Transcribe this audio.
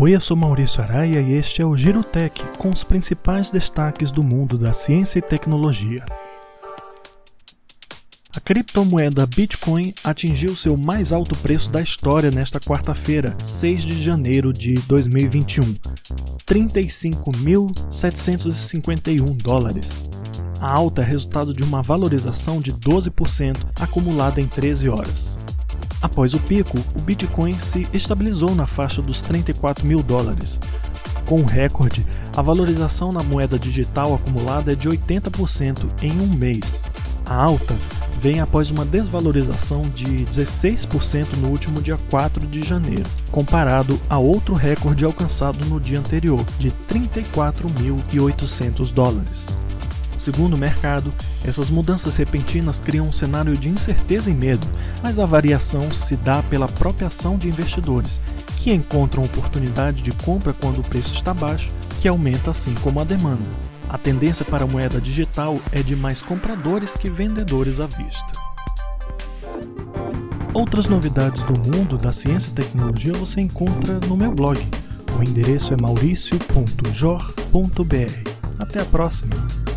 Oi, eu sou Maurício Araia e este é o Girotech com os principais destaques do mundo da ciência e tecnologia. A criptomoeda Bitcoin atingiu seu mais alto preço da história nesta quarta-feira, 6 de janeiro de 2021, 35.751 dólares. A alta é resultado de uma valorização de 12% acumulada em 13 horas. Após o pico, o Bitcoin se estabilizou na faixa dos 34 mil dólares. Com o recorde, a valorização na moeda digital acumulada é de 80% em um mês. A alta vem após uma desvalorização de 16% no último dia 4 de janeiro, comparado a outro recorde alcançado no dia anterior, de 34.800 dólares. Segundo o mercado, essas mudanças repentinas criam um cenário de incerteza e medo, mas a variação se dá pela própria ação de investidores, que encontram oportunidade de compra quando o preço está baixo, que aumenta assim como a demanda. A tendência para a moeda digital é de mais compradores que vendedores à vista. Outras novidades do mundo da ciência e tecnologia você encontra no meu blog. O endereço é mauricio.jor.br. Até a próxima!